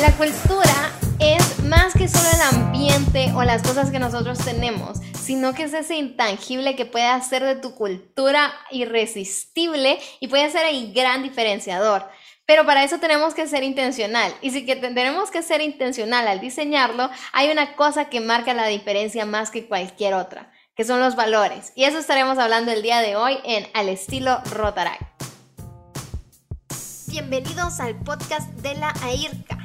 La cultura es más que solo el ambiente o las cosas que nosotros tenemos, sino que es ese intangible que puede hacer de tu cultura irresistible y puede ser el gran diferenciador. Pero para eso tenemos que ser intencional. Y si que tenemos que ser intencional al diseñarlo, hay una cosa que marca la diferencia más que cualquier otra, que son los valores. Y eso estaremos hablando el día de hoy en Al estilo Rotaract. Bienvenidos al podcast de la AIRCA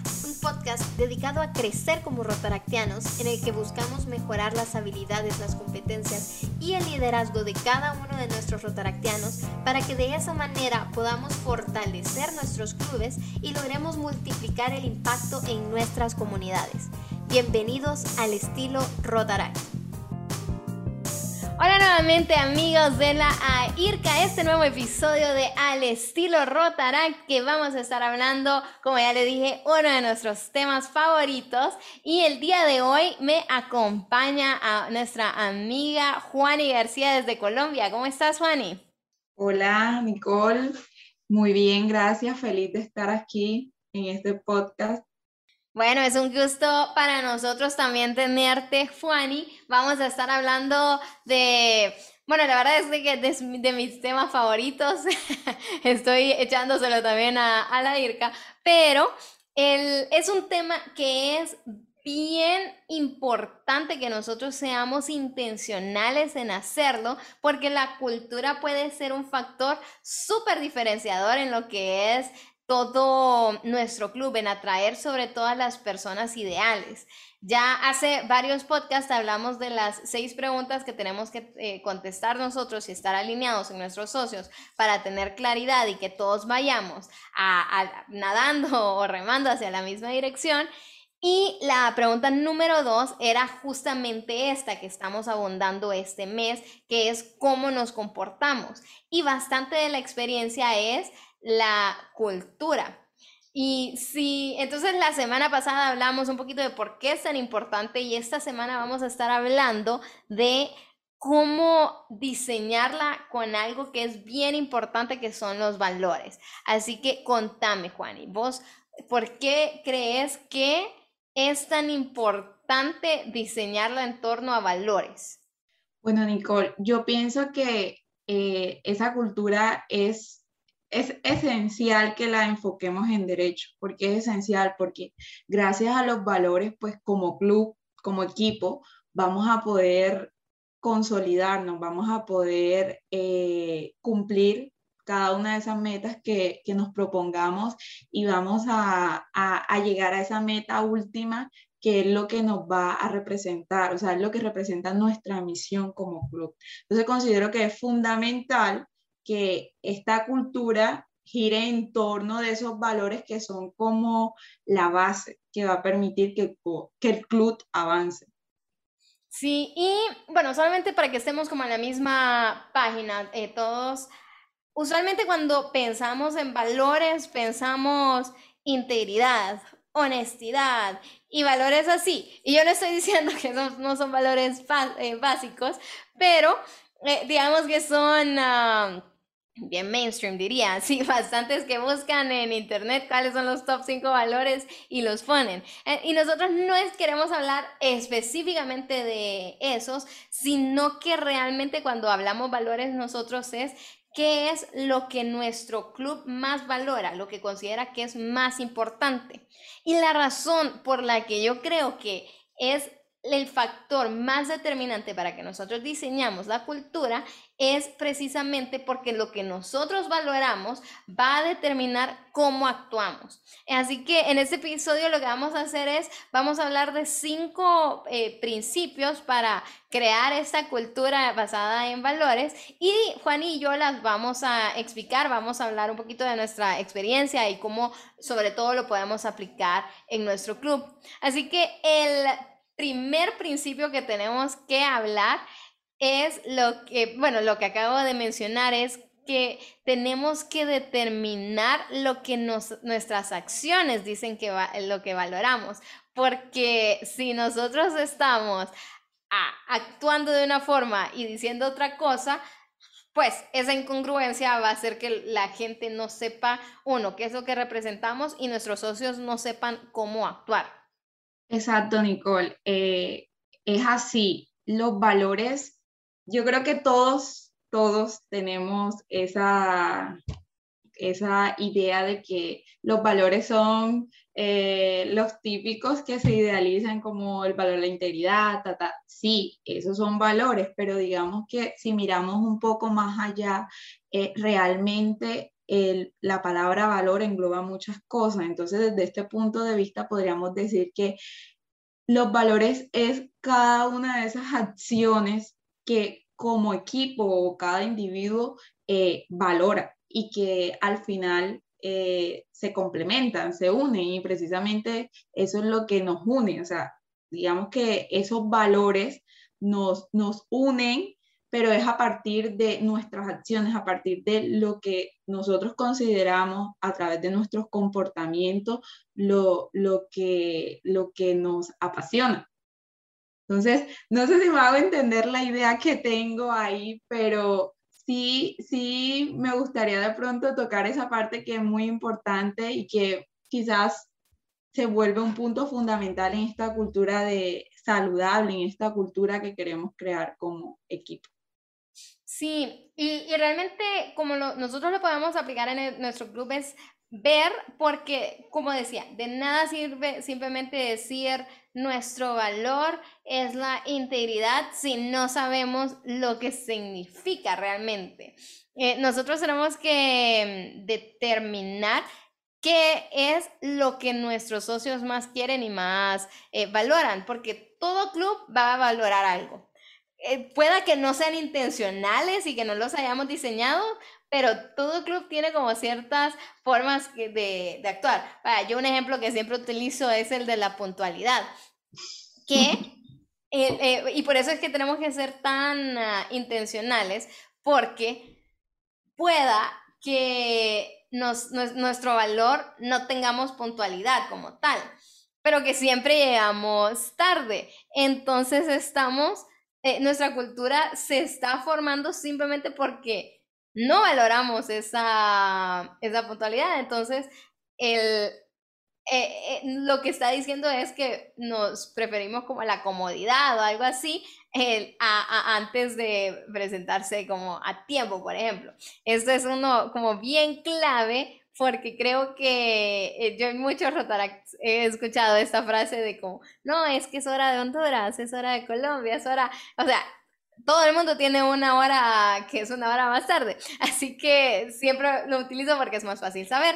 podcast dedicado a crecer como rotaractianos en el que buscamos mejorar las habilidades, las competencias y el liderazgo de cada uno de nuestros rotaractianos para que de esa manera podamos fortalecer nuestros clubes y logremos multiplicar el impacto en nuestras comunidades. Bienvenidos al estilo Rotaract. Hola nuevamente amigos de la AIRCA, este nuevo episodio de Al estilo Rotaract que vamos a estar hablando, como ya le dije, uno de nuestros temas favoritos y el día de hoy me acompaña a nuestra amiga Juani García desde Colombia. ¿Cómo estás Juani? Hola Nicole, muy bien, gracias, feliz de estar aquí en este podcast bueno, es un gusto para nosotros también tenerte, Juani. Vamos a estar hablando de, bueno, la verdad es que de, mis temas favoritos, estoy echándoselo también a, a la IRCA, pero el, es un tema que es bien importante que nosotros seamos intencionales en hacerlo, porque la cultura puede ser un factor súper diferenciador en lo que es todo nuestro club, en atraer sobre todo a las personas ideales. Ya hace varios podcasts hablamos de las seis preguntas que tenemos que eh, contestar nosotros y estar alineados en nuestros socios para tener claridad y que todos vayamos a, nadando o remando hacia la misma dirección. Y la pregunta número dos era justamente esta que estamos abundando este mes, que es cómo nos comportamos. Y bastante de la experiencia es la cultura. Y si, entonces la semana pasada hablamos un poquito de por qué es tan importante y esta semana vamos a estar hablando de cómo diseñarla con algo que es bien importante, que son los valores. Así que contame, Juani, vos, ¿por qué crees que es tan importante diseñarla en torno a valores? Bueno, Nicole, yo pienso que eh, esa cultura es es esencial que la enfoquemos en derecho. porque es esencial? Porque gracias a los valores, pues como club, como equipo, vamos a poder consolidarnos, vamos a poder eh, cumplir cada una de esas metas que, nos propongamos y vamos a, a, llegar a esa meta última que es lo que nos va a representar, o sea, es lo que representa nuestra misión como club. Entonces considero que es fundamental que esta cultura gire en torno de esos valores que son como la base que va a permitir que, que el club avance. Sí, y bueno, solamente para que estemos como en la misma página, eh, todos, usualmente cuando pensamos en valores, pensamos integridad, honestidad y valores así. Y yo no estoy diciendo que no son valores eh, básicos, pero eh, digamos que son... Ah, bien mainstream diría, sí, bastantes que buscan en internet cuáles son los top 5 valores y los ponen. Eh, y nosotros no es, queremos hablar específicamente de esos, sino que realmente cuando hablamos valores nosotros es qué es lo que nuestro club más valora, lo que considera que es más importante. Y la razón por la que yo creo que es el factor más determinante para que nosotros diseñamos la cultura es precisamente porque lo que nosotros valoramos va a determinar cómo actuamos. Así que en este episodio lo que vamos a hacer es, vamos a hablar de cinco eh, principios para crear esta cultura basada en valores y Juan y yo las vamos a explicar, vamos a hablar un poquito de nuestra experiencia y cómo sobre todo lo podemos aplicar en nuestro club. Así que el primer principio que tenemos que hablar es lo que, bueno, lo que acabo de mencionar es que tenemos que determinar lo que nuestras acciones dicen que va, lo que valoramos, porque si nosotros estamos actuando de una forma y diciendo otra cosa, pues esa incongruencia va a hacer que la gente no sepa, uno, qué es lo que representamos y nuestros socios no sepan cómo actuar. Exacto, Nicole. Eh, es así. Los valores, yo creo que todos, todos tenemos esa, esa idea de que los valores son eh, los típicos que se idealizan como el valor de la integridad, sí, esos son valores, pero digamos que si miramos un poco más allá, eh, realmente la palabra valor engloba muchas cosas. Entonces, desde este punto de vista, podríamos decir que los valores es cada una de esas acciones que como equipo o cada individuo eh, valora y que al final eh, se complementan, se unen y precisamente eso es lo que nos une, o sea, digamos que esos valores nos, nos unen, pero es a partir de nuestras acciones, a partir de lo que nosotros consideramos a través de nuestros comportamientos, lo, lo, que, lo que nos apasiona. Entonces, no sé si me hago entender la idea que tengo ahí, pero sí, sí me gustaría de pronto tocar esa parte que es muy importante y que quizás se vuelve un punto fundamental en esta cultura de saludable, en esta cultura que queremos crear como equipo. Sí, y, realmente como nosotros lo podemos aplicar en nuestro club es ver, porque como decía, de nada sirve simplemente decir nuestro valor es la integridad si no sabemos lo que significa realmente. Eh, nosotros tenemos que mm, determinar qué es lo que nuestros socios más quieren y más eh, valoran, porque todo club va a valorar algo. Eh, pueda que no sean intencionales y que no los hayamos diseñado, pero todo club tiene como ciertas formas de, de actuar. yo un ejemplo que siempre utilizo es el de la puntualidad que, eh, eh, y por eso es que tenemos que ser tan ah, intencionales, porque pueda que nuestro valor no tengamos puntualidad como tal, pero que siempre llegamos tarde. Entonces estamos, eh, nuestra cultura se está formando simplemente porque no valoramos esa, esa puntualidad. Entonces, el, eh, eh, lo que está diciendo es que nos preferimos como la comodidad o algo así antes de presentarse como a tiempo, por ejemplo. Esto es uno como bien clave porque creo que eh, yo en muchos Rotaract he escuchado esta frase de como, no, es que es hora de Honduras, es hora de Colombia, es hora, o sea, todo el mundo tiene una hora que es una hora más tarde, así que siempre lo utilizo porque es más fácil saber,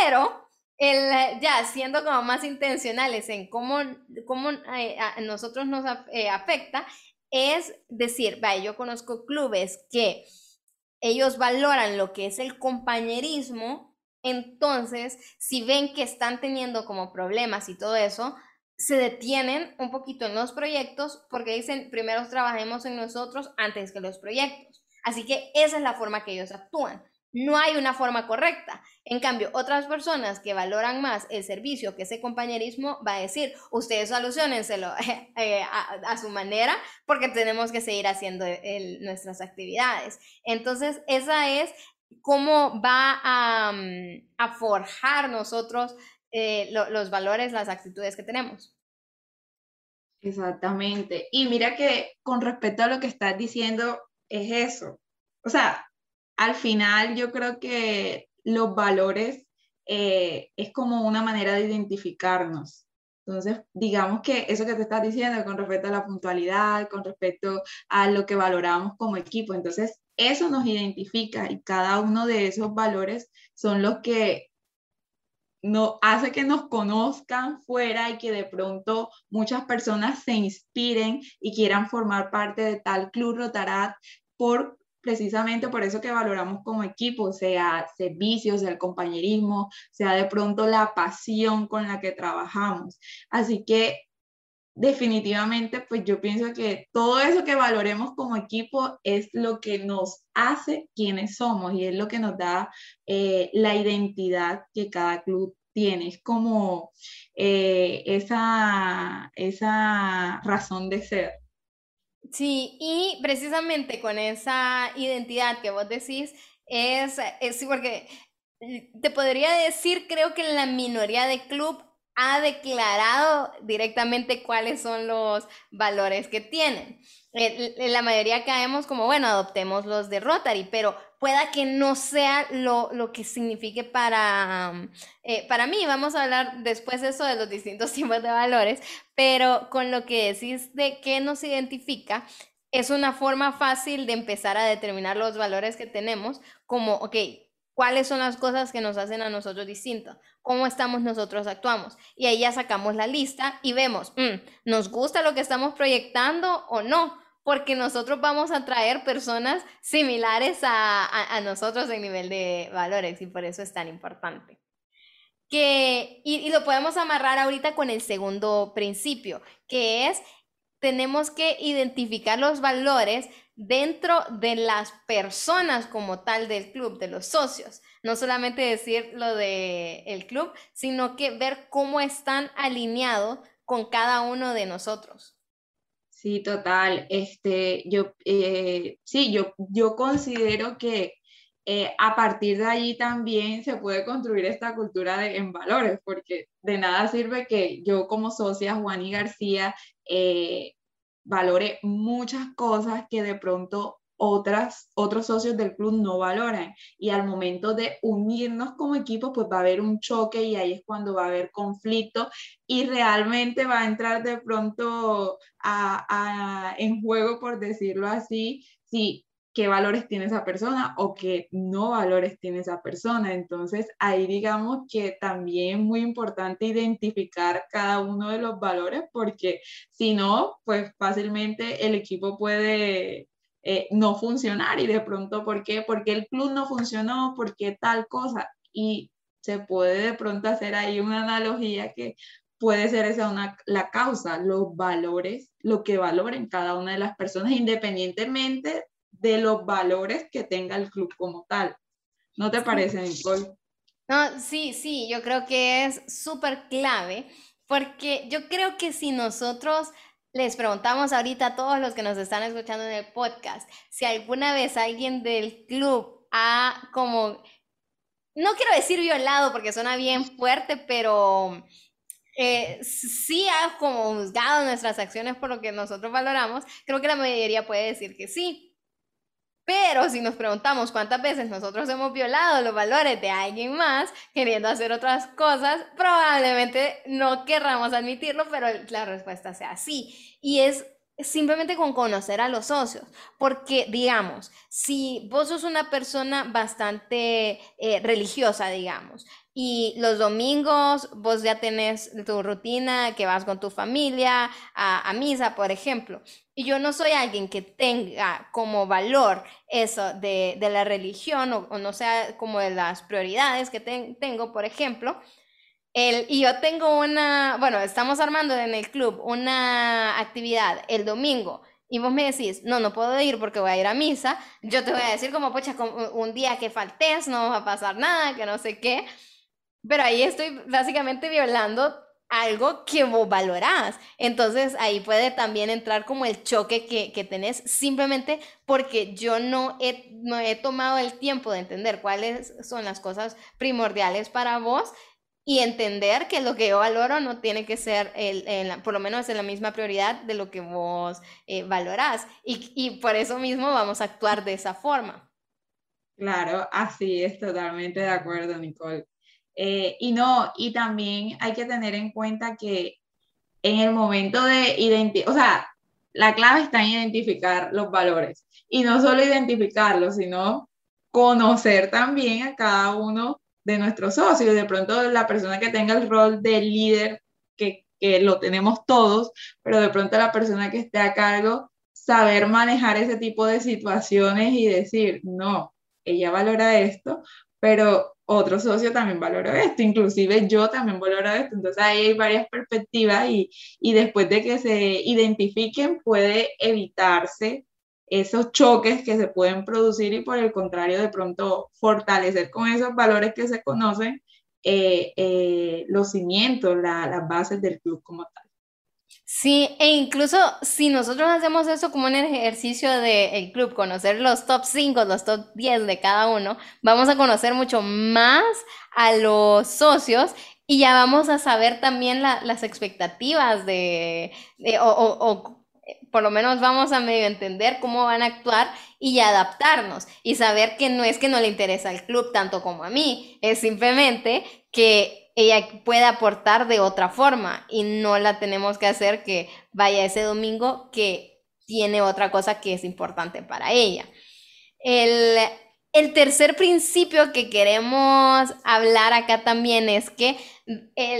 pero el, ya siendo como más intencionales en cómo, cómo eh, a nosotros nos eh, afecta, es decir, vaya, yo conozco clubes que ellos valoran lo que es el compañerismo, entonces si ven que están teniendo como problemas y todo eso, se detienen un poquito en los proyectos porque dicen, primero trabajemos en nosotros antes que los proyectos. Así que esa es la forma que ellos actúan. No hay una forma correcta. En cambio, otras personas que valoran más el servicio que ese compañerismo va a decir, ustedes solucionenselo eh, a, su manera porque tenemos que seguir haciendo nuestras actividades. Entonces, esa es cómo va a, mm, forjar nosotros eh, los valores, las actitudes que tenemos. Exactamente. Y mira que con respecto a lo que estás diciendo, es eso. O sea, al final yo creo que los valores eh, es como una manera de identificarnos. Entonces, digamos que eso que te estás diciendo con respecto a la puntualidad, con respecto a lo que valoramos como equipo, entonces eso nos identifica y cada uno de esos valores son los que no, hace que nos conozcan fuera y que de pronto muchas personas se inspiren y quieran formar parte de tal club Rotarat por precisamente por eso que valoramos como equipo, sea servicios, sea el compañerismo, sea de pronto la pasión con la que trabajamos. Así que definitivamente, pues yo pienso que todo eso que valoremos como equipo es lo que nos hace quienes somos y es lo que nos da eh, la identidad que cada club tiene. Es como eh, esa, esa razón de ser. Sí, y precisamente con esa identidad que vos decís, es, es porque te podría decir, creo que la minoría de club ha declarado directamente cuáles son los valores que tienen. La mayoría caemos como, bueno, adoptemos los de Rotary, pero pueda que no sea lo, que signifique para, eh, para mí. Vamos a hablar después de eso de los distintos tipos de valores, pero con lo que decís de qué nos identifica, es una forma fácil de empezar a determinar los valores que tenemos, como, ok, cuáles son las cosas que nos hacen a nosotros distintos, cómo estamos nosotros actuamos. Y ahí ya sacamos la lista y vemos, mm, ¿nos gusta lo que estamos proyectando o no? Porque nosotros vamos a traer personas similares a, nosotros en nivel de valores y por eso es tan importante. Que, y lo podemos amarrar ahorita con el segundo principio, que es tenemos que identificar los valores dentro de las personas como tal del club, de los socios. No solamente decir lo del el club, sino que ver cómo están alineados con cada uno de nosotros. Sí, total. Este, yo, eh, sí, yo, yo considero que eh, a partir de allí también se puede construir esta cultura de, en valores, porque de nada sirve que yo como socia, Juan y García, eh, valore muchas cosas que de pronto otras, otros socios del club no valoran. Y al momento de unirnos como equipo, pues va a haber un choque y ahí es cuando va a haber conflicto y realmente va a entrar de pronto en juego, por decirlo así, si qué valores tiene esa persona o qué no valores tiene esa persona. Entonces, ahí digamos que también es muy importante identificar cada uno de los valores porque si no, pues fácilmente el equipo puede eh, no funcionar y de pronto, ¿por qué? Porque el club no funcionó, porque tal cosa. Y se puede de pronto hacer ahí una analogía que puede ser esa una, la causa, los valores, lo que valoren cada una de las personas, independientemente de los valores que tenga el club como tal. ¿No te parece, Nicole? No, sí, sí, yo creo que es súper clave porque yo creo que si nosotros les preguntamos ahorita a todos los que nos están escuchando en el podcast, si alguna vez alguien del club ha como, no quiero decir violado porque suena bien fuerte, pero eh, sí ha como juzgado nuestras acciones por lo que nosotros valoramos, creo que la mayoría puede decir que sí. Pero si nos preguntamos cuántas veces nosotros hemos violado los valores de alguien más queriendo hacer otras cosas, probablemente no querramos admitirlo, pero la respuesta sea sí. Y es simplemente con conocer a los socios, porque digamos, si vos sos una persona bastante eh, religiosa, digamos, y los domingos vos ya tenés tu rutina que vas con tu familia a, misa, por ejemplo. Y yo no soy alguien que tenga como valor eso de, la religión o, no sea como de las prioridades que tengo, por ejemplo. El, y yo tengo una, bueno, estamos armando en el club una actividad el domingo y vos me decís, no, no puedo ir porque voy a ir a misa, yo te voy a decir como, pocha, un día que faltes, no va a pasar nada, que no sé qué. Pero ahí estoy básicamente violando algo que vos valorás. Entonces ahí puede también entrar como el choque que, que tenés simplemente porque yo no he, no he tomado el tiempo de entender cuáles son las cosas primordiales para vos y entender que lo que yo valoro no tiene que ser, el, por lo menos en la misma prioridad de lo que vos eh, valorás. Y, y por eso mismo vamos a actuar de esa forma. Claro, así es, totalmente de acuerdo, Nicole. Eh, y no, y también hay que tener en cuenta que en el momento de identificar, o sea, la clave está en identificar los valores. Y no solo identificarlos, sino conocer también a cada uno de nuestros socios. De pronto la persona que tenga el rol de líder, que, que lo tenemos todos, pero de pronto la persona que esté a cargo, saber manejar ese tipo de situaciones y decir, no, ella valora esto, pero otro socio también valoró esto, inclusive yo también valoro esto, entonces ahí hay varias perspectivas y, y después de que se identifiquen puede evitarse esos choques que se pueden producir y por el contrario de pronto fortalecer con esos valores que se conocen eh, eh, los cimientos, las bases del club como tal. Sí, e incluso si nosotros hacemos eso como un ejercicio del club, conocer los top 5, los top 10 de cada uno, vamos a conocer mucho más a los socios y ya vamos a saber también las expectativas de, o, o, por lo menos vamos a medio entender cómo van a actuar y adaptarnos y saber que no es que no le interesa al club tanto como a mí, es simplemente que ella puede aportar de otra forma y no la tenemos que hacer que vaya ese domingo que tiene otra cosa que es importante para ella. El, tercer principio que queremos hablar acá también es que,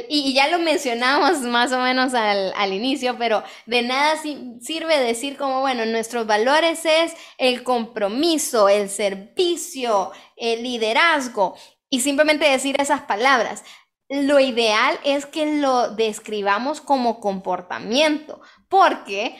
y ya lo mencionamos más o menos al, al inicio, pero de nada sirve decir como, bueno, nuestros valores es el compromiso, el servicio, el liderazgo, y simplemente decir esas palabras lo ideal es que lo describamos como comportamiento, porque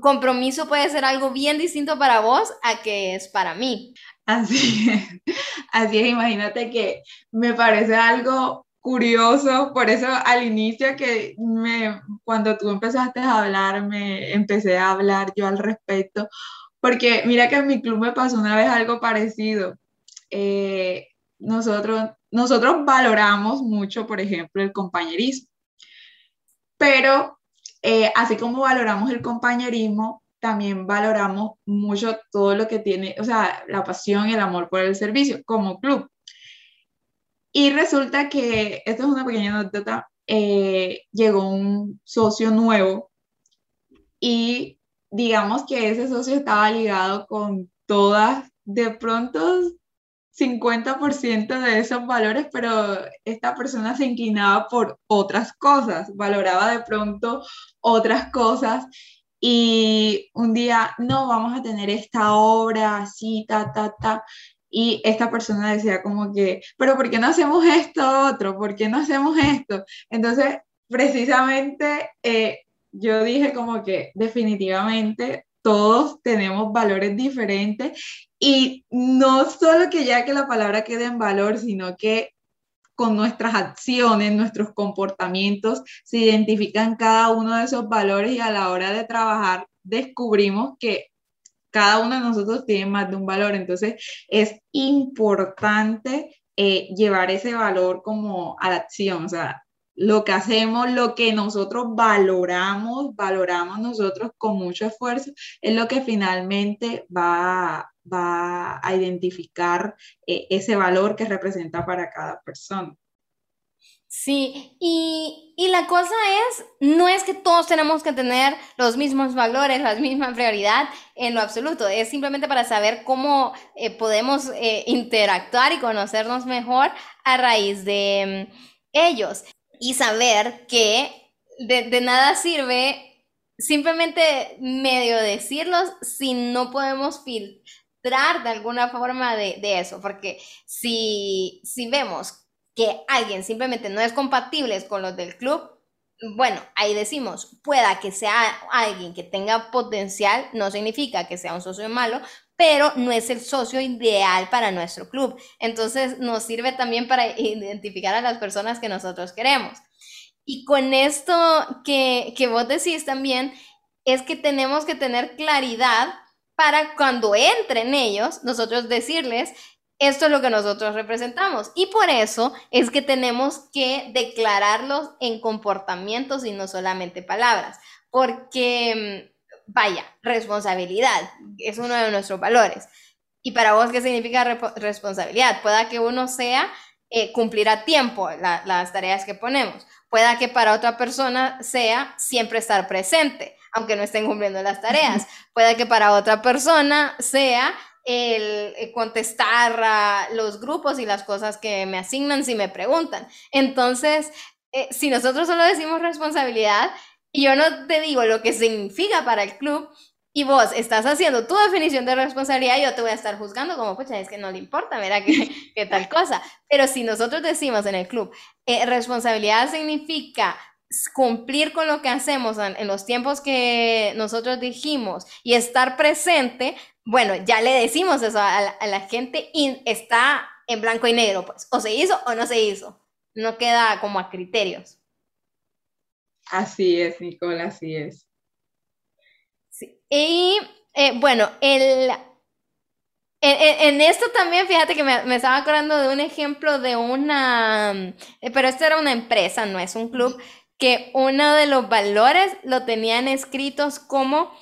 compromiso puede ser algo bien distinto para vos a que es para mí. Así es, así es, imagínate que me parece algo curioso, por eso al inicio que me, cuando tú empezaste a hablar, me empecé a hablar yo al respecto, porque mira que en mi club me pasó una vez algo parecido. Eh, nosotros nosotros valoramos mucho, por ejemplo, el compañerismo, pero eh, así como valoramos el compañerismo, también valoramos mucho todo lo que tiene, o sea, la pasión y el amor por el servicio como club. Y resulta que, esto es una pequeña anécdota, eh, llegó un socio nuevo y digamos que ese socio estaba ligado con todas, de pronto 50% de esos valores, pero esta persona se inclinaba por otras cosas, valoraba de pronto otras cosas y un día, no, vamos a tener esta obra así, ta, ta, ta. Y esta persona decía como que, pero ¿por qué no hacemos esto otro? ¿Por qué no hacemos esto? Entonces, precisamente eh, yo dije como que definitivamente todos tenemos valores diferentes y no solo que ya que la palabra quede en valor, sino que con nuestras acciones, nuestros comportamientos, se identifican cada uno de esos valores y a la hora de trabajar descubrimos que cada uno de nosotros tiene más de un valor. Entonces es importante eh, llevar ese valor como a la acción. O sea, lo que hacemos, lo que nosotros valoramos, valoramos nosotros con mucho esfuerzo, es lo que finalmente va, va a identificar eh, ese valor que representa para cada persona. Sí, y, la cosa es, no es que todos tenemos que tener los mismos valores, la misma prioridad en lo absoluto, es simplemente para saber cómo eh, podemos eh, interactuar y conocernos mejor a raíz de mm, ellos y saber que de, nada sirve simplemente medio decirlos si no podemos filtrar de alguna forma de, eso, porque si, si vemos que alguien simplemente no es compatible con los del club, bueno, ahí decimos, pueda que sea alguien que tenga potencial, no significa que sea un socio malo, pero no es el socio ideal para nuestro club. Entonces nos sirve también para identificar a las personas que nosotros queremos. Y con esto que, que vos decís también, es que tenemos que tener claridad para cuando entren ellos, nosotros decirles, esto es lo que nosotros representamos. Y por eso es que tenemos que declararlos en comportamientos y no solamente palabras. Porque mm, vaya, responsabilidad es uno de nuestros valores. Y para vos, ¿qué significa responsabilidad? Pueda que uno sea eh, cumplir a tiempo las tareas que ponemos. Pueda que para otra persona sea siempre estar presente, aunque no estén cumpliendo las tareas. Pueda que para otra persona sea el eh, contestar a los grupos y las cosas que me asignan si me preguntan. Entonces, eh, si nosotros solo decimos responsabilidad, y yo no te digo lo que significa para el club y vos estás haciendo tu definición de responsabilidad, yo te voy a estar juzgando como, pucha, es que no le importa, mira qué, tal cosa. Pero si nosotros decimos en el club, eh, responsabilidad significa cumplir con lo que hacemos en, los tiempos que nosotros dijimos y estar presente, bueno, ya le decimos eso a la, a la gente y está en blanco y negro, pues, o se hizo o no se hizo, no queda como a criterios. Así es, Nicole, así es. Y eh, bueno, el, en, esto también, fíjate que me, estaba acordando de un ejemplo de una, eh, pero esto era una empresa, no es un club, que uno de los valores lo tenían escritos como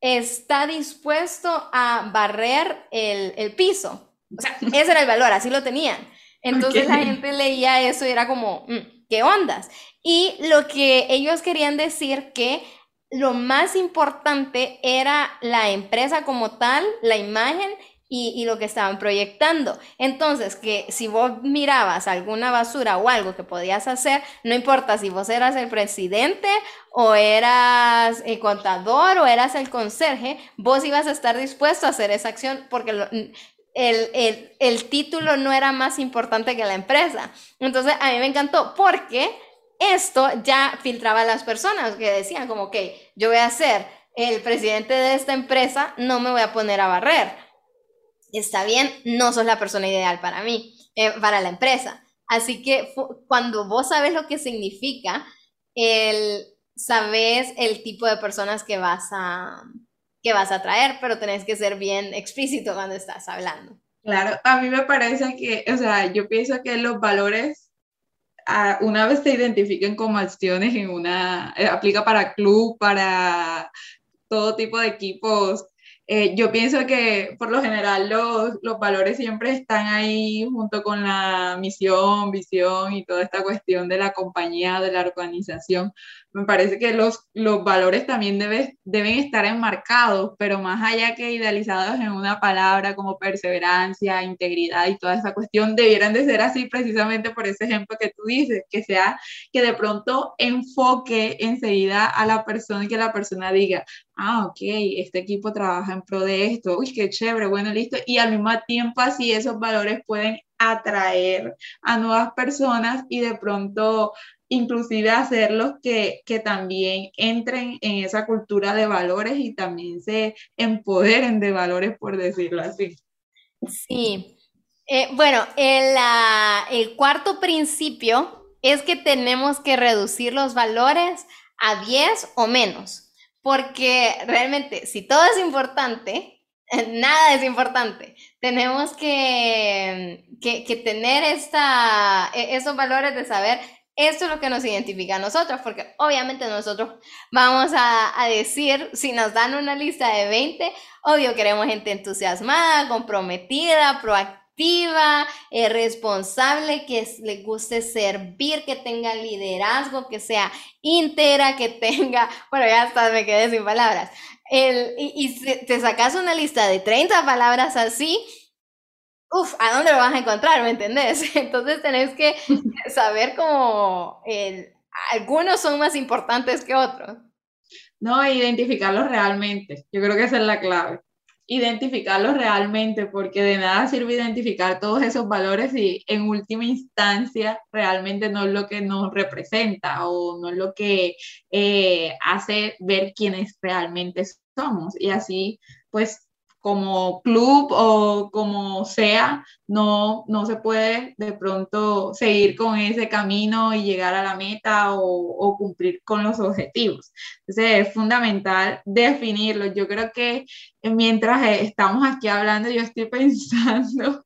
está dispuesto a barrer el, piso. O sea, ese era el valor, así lo tenían. Entonces la gente leía eso y era como, mm, ¿qué ondas? Y lo que ellos querían decir que lo más importante era la empresa como tal, la imagen y, lo que estaban proyectando. Entonces, que si vos mirabas alguna basura o algo que podías hacer, no importa si vos eras el presidente o eras el contador o eras el conserje, vos ibas a estar dispuesto a hacer esa acción porque el, el título no era más importante que la empresa. Entonces, a mí me encantó porque esto ya filtraba a las personas que decían como, que yo voy a ser el presidente de esta empresa, no me voy a poner a barrer está bien, no sos la persona ideal para mí, eh, para la empresa. Así que cuando vos sabes lo que significa, el, sabes el tipo de personas que vas a que vas a traer, pero tenés que ser bien explícito cuando estás hablando. Claro, a mí me parece que, o sea, yo pienso que los valores, una vez se identifiquen como acciones en una, eh, aplica para club, para todo tipo de equipos eh, yo pienso que por lo general los, los, valores siempre están ahí junto con la misión, visión y toda esta cuestión de la compañía, de la organización. Me parece que los, los valores también debe, deben estar enmarcados, pero más allá que idealizados en una palabra como perseverancia, integridad y toda esa cuestión, debieran de ser así precisamente por ese ejemplo que tú dices, que sea que de pronto enfoque enseguida a la persona y que la persona diga, ah, ok, este equipo trabaja en pro de esto, uy, qué chévere, bueno, listo, y al mismo tiempo así esos valores pueden atraer a nuevas personas y de pronto inclusive hacerlos que, que también entren en esa cultura de valores y también se empoderen de valores, por decirlo así. Sí. Eh, bueno, el, el cuarto principio es que tenemos que reducir los valores a 10 o menos porque realmente si todo es importante, nada es importante. Tenemos que, que, tener esta, e, esos valores de saber esto es lo que nos identifica a nosotros, porque obviamente nosotros vamos a, a, decir, si nos dan una lista de 20, obvio queremos gente entusiasmada, comprometida, proactiva eh, responsable, que le guste servir, que tenga liderazgo, que sea íntegra, que tenga, bueno, ya hasta me quedé sin palabras. El, y, y te sacas una lista de 30 palabras así, uff, ¿a dónde lo vas a encontrar? ¿Me entendés? Entonces tenés que saber cómo algunos son más importantes que otros. No, identificarlos realmente. Yo creo que esa es la clave identificarlos realmente, porque de nada sirve identificar todos esos valores y en última instancia realmente no es lo que nos representa o no es lo que eh, hace ver quiénes realmente somos. Y así, pues como club o como sea, no, no se puede de pronto seguir con ese camino y llegar a la meta o, cumplir con los objetivos. Entonces es fundamental definirlo. Yo creo que mientras estamos aquí hablando, yo estoy pensando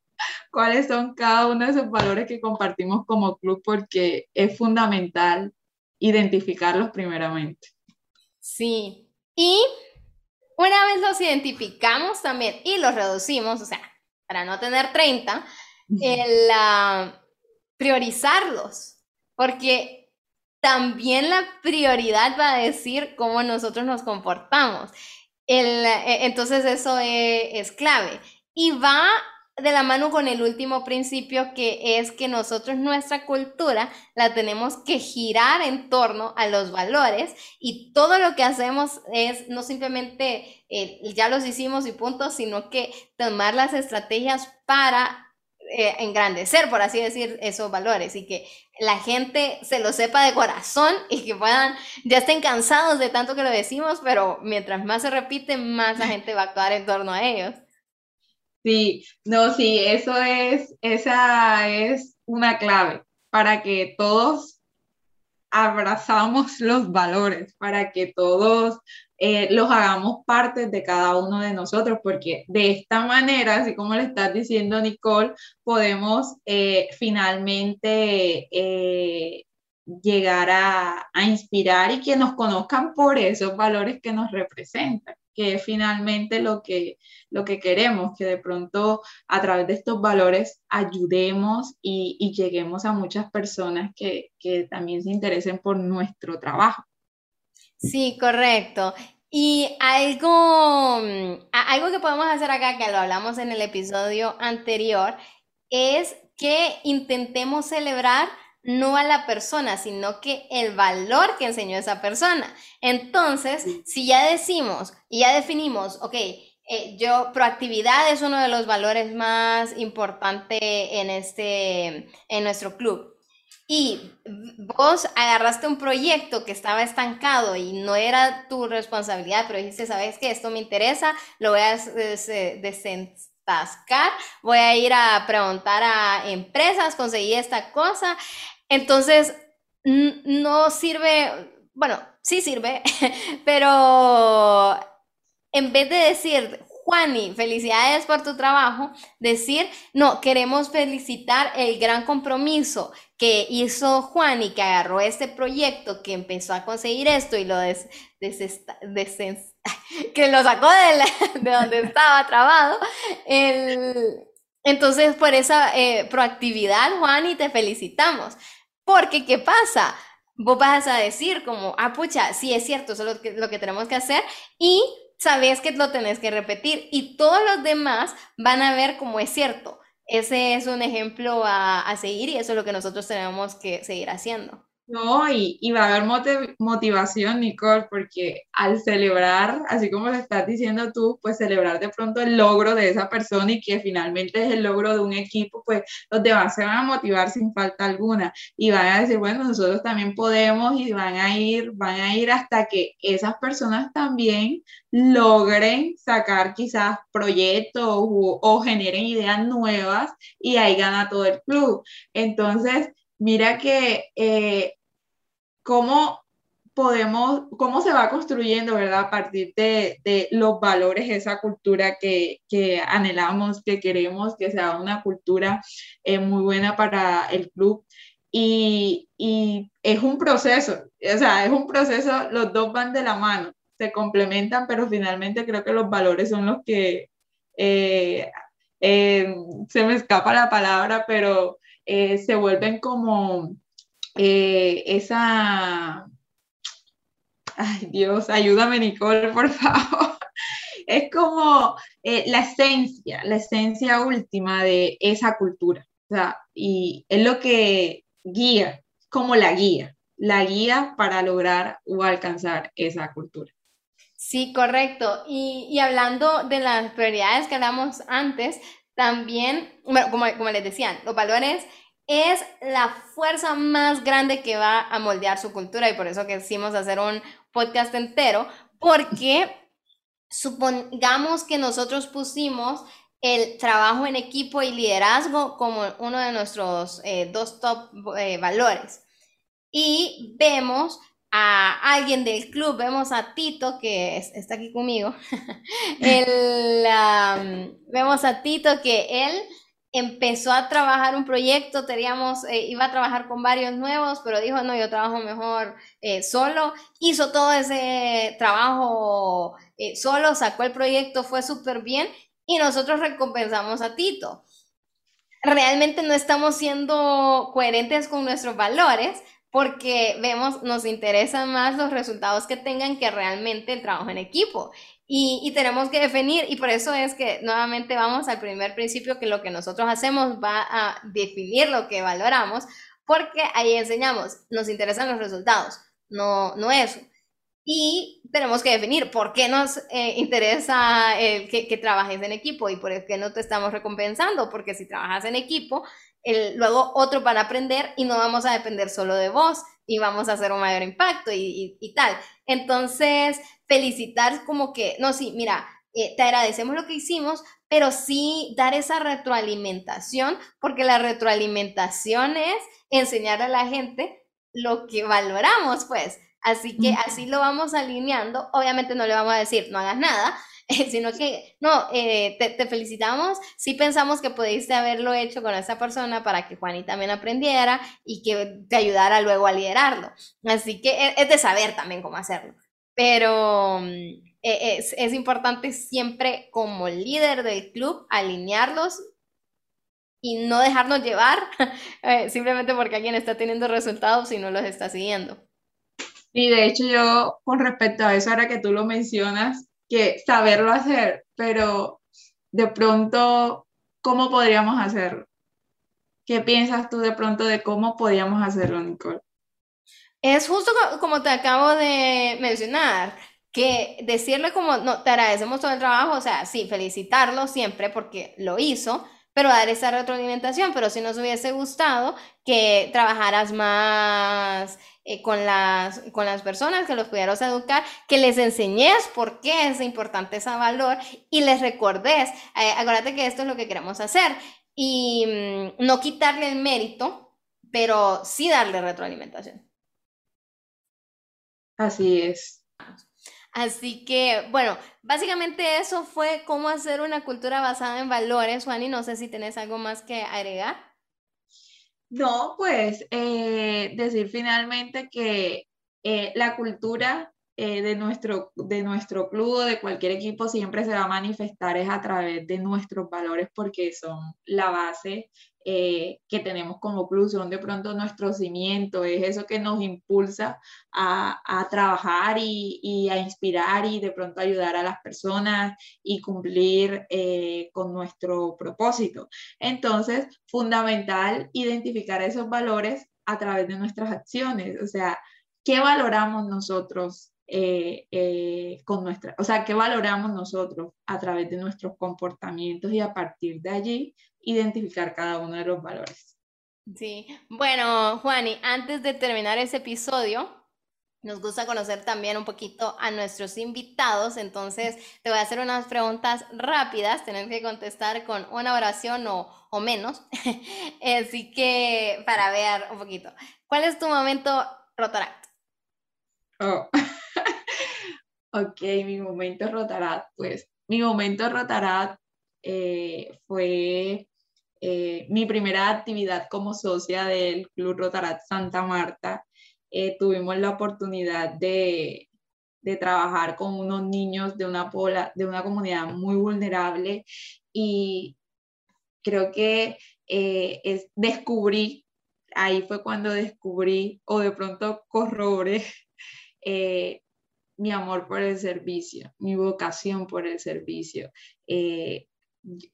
cuáles son cada uno de esos valores que compartimos como club porque es fundamental identificarlos primeramente. Sí, y una vez los identificamos también y los reducimos, o sea, para no tener 30, el priorizarlos, porque también la prioridad va a decir cómo nosotros nos comportamos. El, e, entonces eso es, es clave. Y va de la mano con el último principio que es que nosotros nuestra cultura la tenemos que girar en torno a los valores y todo lo que hacemos es no simplemente eh, ya los hicimos y punto, sino que tomar las estrategias para eh, engrandecer, por así decir, esos valores y que la gente se lo sepa de corazón y que puedan, ya estén cansados de tanto que lo decimos, pero mientras más se repite, más la gente va a actuar en torno a ellos. Sí, no, sí, eso es, esa es una clave para que todos abrazamos los valores, para que todos eh, los hagamos parte de cada uno de nosotros, porque de esta manera, así como le estás diciendo Nicole, podemos eh, finalmente eh, llegar a, a, inspirar y que nos conozcan por esos valores que nos representan, que es finalmente lo que, lo que queremos, que de pronto a través de estos valores ayudemos y, y lleguemos a muchas personas que, que también se interesen por nuestro trabajo. Sí, correcto. Y algo, mm, algo que podemos hacer acá, que lo hablamos en el episodio anterior, es que intentemos celebrar no a la persona, sino que el valor que enseñó esa persona. Entonces, si ya decimos y ya definimos, ok, eh, yo, proactividad es uno de los valores más importantes en, este, en nuestro club y vos agarraste un proyecto que estaba estancado y no era tu responsabilidad, pero dijiste, ¿sabes qué? Esto me interesa, lo voy a voy a ir a preguntar a empresas, conseguí esta cosa. Entonces, no sirve, bueno, sí sirve, pero en vez de decir, Juani, felicidades por tu trabajo, decir, no, queremos felicitar el gran compromiso que hizo Juan y que agarró este proyecto, que empezó a conseguir esto y lo des, que lo sacó de, de donde estaba trabado. entonces, por esa eh, proactividad, Juan, y te felicitamos. Porque, ¿qué pasa? Vos vas a decir como, ah, pucha, sí es cierto, eso es lo que, lo que tenemos que hacer y sabes que lo tenés que repetir y todos los demás van a ver como es cierto ese es un ejemplo a, a, seguir y eso es lo que nosotros tenemos que seguir haciendo. No, y, y va a haber motivación, Nicole, porque al celebrar, así como lo estás diciendo tú, pues celebrar de pronto el logro de esa persona y que finalmente es el logro de un equipo, pues los demás se van a motivar sin falta alguna y van a decir, bueno, nosotros también podemos y van a ir, van a ir hasta que esas personas también logren sacar quizás proyectos o, o generen ideas nuevas y ahí gana todo el club. Entonces, mira que eh, cómo podemos, cómo se va construyendo, ¿verdad? A partir de, de los valores, esa cultura que, que, anhelamos, que queremos, que sea una cultura eh, muy buena para el club. Y, y, es un proceso, o sea, es un proceso, los dos van de la mano, se complementan, pero finalmente creo que los valores son los que, eh, se me escapa la palabra, pero eh, se vuelven como eh, esa... Ay Dios, ayúdame Nicole, por favor. Es como eh, la esencia, la esencia última de esa cultura. Y es lo que guía, como la guía, la guía para lograr o alcanzar esa cultura. Sí, correcto. Y, y, hablando de las prioridades que hablamos antes, también, bueno, como, como les decían, los valores es la fuerza más grande que va a moldear su cultura y por eso quisimos hacer un podcast entero, porque supongamos que nosotros pusimos el trabajo en equipo y liderazgo como uno de nuestros eh, dos top eh, valores. Y vemos a alguien del club, vemos a Tito, que está aquí conmigo, vemos a Tito que él empezó a trabajar un proyecto, teníamos, eh, iba a trabajar con varios nuevos, pero dijo, no, yo trabajo mejor eh, solo, hizo todo ese trabajo eh, solo, sacó el proyecto, fue súper bien y nosotros recompensamos a Tito. Realmente no estamos siendo coherentes con nuestros valores porque vemos, nos interesan más los resultados que tengan que realmente el trabajo en equipo. Y, tenemos que definir, y por eso es que nuevamente vamos al primer principio, que lo que nosotros hacemos va a definir lo que valoramos, porque ahí enseñamos, nos interesan los resultados, no, no eso. Y tenemos que definir por qué nos eh, interesa el que, que, trabajes en equipo y por qué no te estamos recompensando, porque si trabajas en equipo, el, luego otros van a aprender y no vamos a depender solo de vos y vamos a hacer un mayor impacto y, y tal. Entonces, felicitar como que, no, sí, mira, eh, te agradecemos lo que hicimos, pero sí dar esa retroalimentación, porque la retroalimentación es enseñar a la gente lo que valoramos, pues. Así que así lo vamos alineando. Obviamente no le vamos a decir, no hagas nada, sino que, no, eh, te, felicitamos, sí pensamos que pudiste haberlo hecho con esa persona para que Juani también aprendiera y que te ayudara luego a liderarlo. Así que e, es, de saber también cómo hacerlo. Pero mm, e, es, es importante siempre como líder del club alinearlos y no dejarnos llevar eh, simplemente porque alguien está teniendo resultados y no los está siguiendo. Y de hecho yo, con respecto a eso, ahora que tú lo mencionas, que saberlo hacer, pero de pronto, ¿cómo podríamos hacerlo? ¿Qué piensas tú de pronto de cómo podríamos hacerlo, Nicole? Es justo como te acabo de mencionar, que decirle como, no, te agradecemos todo el trabajo, o sea, sí, felicitarlo siempre porque lo hizo, pero dar esa retroalimentación, pero si nos hubiese gustado que trabajaras más eh, con, las, con las personas, que los pudieras educar, que les enseñes por qué es importante ese valor y les recordes, eh, acuérdate que esto es lo que queremos hacer y mm, no quitarle el mérito, pero sí darle retroalimentación. Así es. Así que, bueno, básicamente eso fue cómo hacer una cultura basada en valores, Juan, y no sé si tenés algo más que agregar. No, pues eh, decir finalmente que eh, la cultura eh, de, nuestro, de nuestro club o de cualquier equipo siempre se va a manifestar es a través de nuestros valores porque son la base eh, que tenemos como club, son de pronto nuestro cimiento, es eso que nos impulsa a, a trabajar y, y, a inspirar y de pronto ayudar a las personas y cumplir eh, con nuestro propósito. Entonces, fundamental identificar esos valores a través de nuestras acciones, o sea, ¿qué valoramos nosotros eh, con nuestra, o sea, qué valoramos nosotros a través de nuestros comportamientos y a partir de allí identificar cada uno de los valores. Sí, bueno, Juani, antes de terminar ese episodio, nos gusta conocer también un poquito a nuestros invitados, entonces te voy a hacer unas preguntas rápidas, tener que contestar con una oración o, o menos, así que para ver un poquito. ¿Cuál es tu momento Rotaract? Oh. ok, mi momento Rotaract, pues mi momento Rotaract eh, fue eh, mi primera actividad como socia del Club Rotarat Santa Marta. Eh, tuvimos la oportunidad de, de, trabajar con unos niños de una, de una comunidad muy vulnerable y creo que eh, es, descubrí, ahí fue cuando descubrí o de pronto corroboré mi amor por el servicio, mi vocación por el servicio.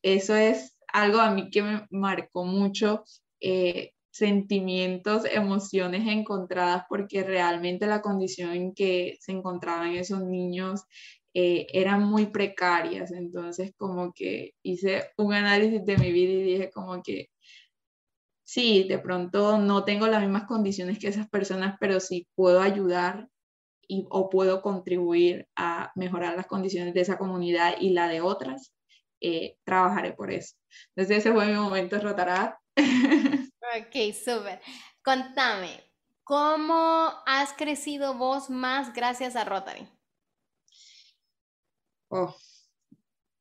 eso es algo a mí que me marcó mucho, eh, sentimientos, emociones encontradas, porque realmente la condición en que se encontraban esos niños eh, eran muy precarias. Entonces, como que hice un análisis de mi vida y dije como que sí, de pronto no tengo las mismas condiciones que esas personas, pero sí puedo ayudar y, o puedo contribuir a mejorar las condiciones de esa comunidad y la de otras, eh, trabajaré por eso. Entonces ese fue mi momento rotará. ok, súper. Contame, ¿cómo has crecido vos más gracias a Rotary? Oh,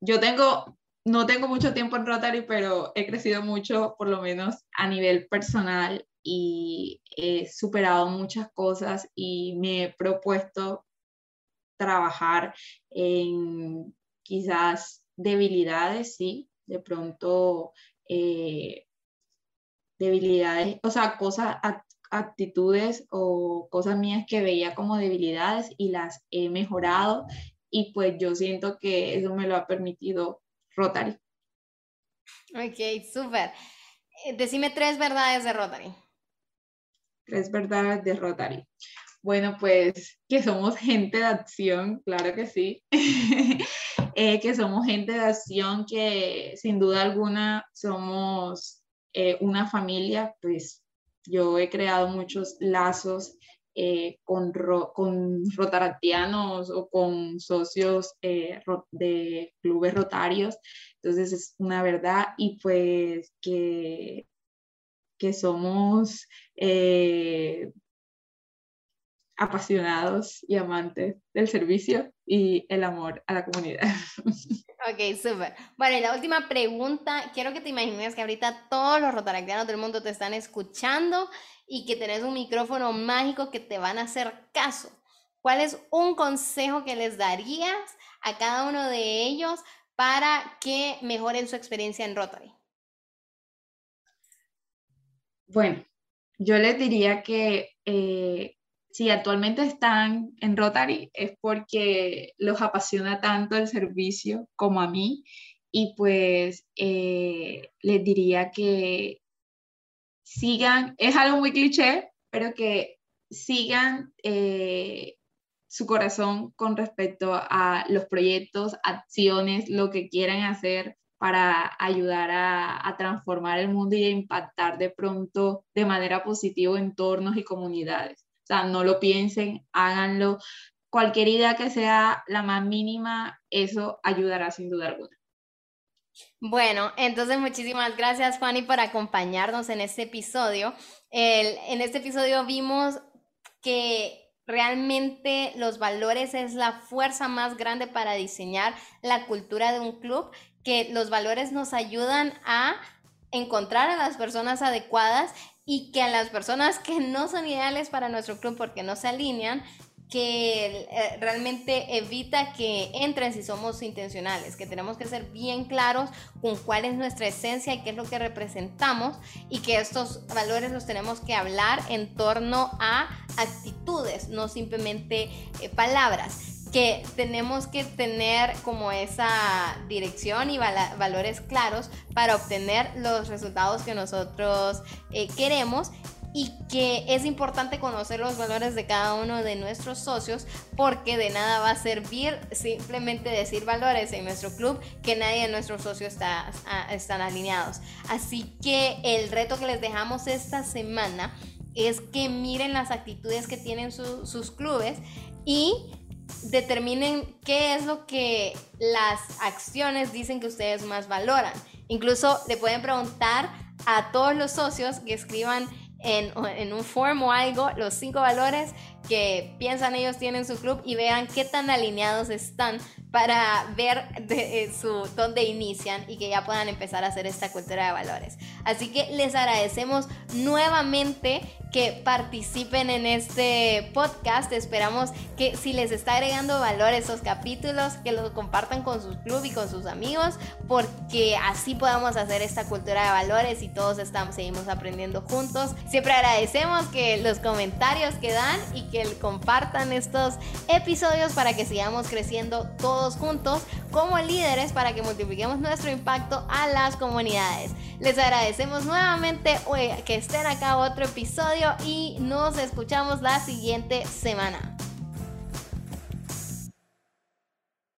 yo tengo, no tengo mucho tiempo en Rotary, pero he crecido mucho, por lo menos a nivel personal, y he superado muchas cosas y me he propuesto trabajar en quizás debilidades, sí, de pronto eh, debilidades, o sea, cosas, actitudes o cosas mías que veía como debilidades y las he mejorado y pues yo siento que eso me lo ha permitido Rotary. Ok, súper. Eh, decime tres verdades de Rotary. Tres verdades de Rotary. Bueno, pues que somos gente de acción, claro que sí. Eh, que somos gente de acción, que sin duda alguna somos eh, una familia, pues yo he creado muchos lazos eh, con, con rotaratianos o con socios de clubes rotarios, entonces es una verdad y pues que, que somos apasionados y amantes del servicio y el amor a la comunidad. Ok, súper. Bueno, y la última pregunta, quiero que te imagines que ahorita todos los rotaractianos del mundo te están escuchando y que tenés un micrófono mágico que te van a hacer caso. ¿Cuál es un consejo que les darías a cada uno de ellos para que mejoren su experiencia en Rotary? Bueno, yo les diría que eh, si actualmente están en Rotary es porque los apasiona tanto el servicio como a mí y pues eh, les diría que sigan, es algo muy cliché, pero que sigan eh, su corazón con respecto a los proyectos, acciones, lo que quieran hacer para ayudar a, transformar el mundo y a impactar de pronto de manera positiva entornos y comunidades. O sea, no lo piensen, háganlo. Cualquier idea que sea la más mínima, eso ayudará sin duda alguna. Bueno, entonces muchísimas gracias Fanny por acompañarnos en este episodio. en este episodio vimos que realmente los valores es la fuerza más grande para diseñar la cultura de un club, que los valores nos ayudan a encontrar a las personas adecuadas y que a las personas que no son ideales para nuestro club porque no se alinean, que eh, realmente evita que entren si somos intencionales, que tenemos que ser bien claros con cuál es nuestra esencia y qué es lo que representamos y que estos valores los tenemos que hablar en torno a actitudes, no simplemente eh, palabras tenemos que tener como esa dirección y valores claros para obtener los resultados que nosotros eh, queremos y que es importante conocer los valores de cada uno de nuestros socios porque de nada va a servir simplemente decir valores en nuestro club que nadie de nuestros socios está, están alineados. Así que el reto que les dejamos esta semana es que miren las actitudes que tienen sus clubes y determinen qué es lo que las acciones dicen que ustedes más valoran. Incluso le pueden preguntar a todos los socios que escriban en, un form o algo los cinco valores que piensan ellos tienen su club y vean qué tan alineados están para ver de, eh, su, dónde inician y que ya puedan empezar a hacer esta cultura de valores. Así que les agradecemos nuevamente que participen en este podcast. Esperamos que si les está agregando valor esos capítulos, que los compartan con su club y con sus amigos, porque así podamos hacer esta cultura de valores y todos estamos, seguimos aprendiendo juntos. Siempre agradecemos que los comentarios que dan y que compartan estos episodios para que sigamos creciendo juntos como líderes para que multipliquemos nuestro impacto a las comunidades. Les agradecemos nuevamente que estén acá otro episodio y nos escuchamos la siguiente semana.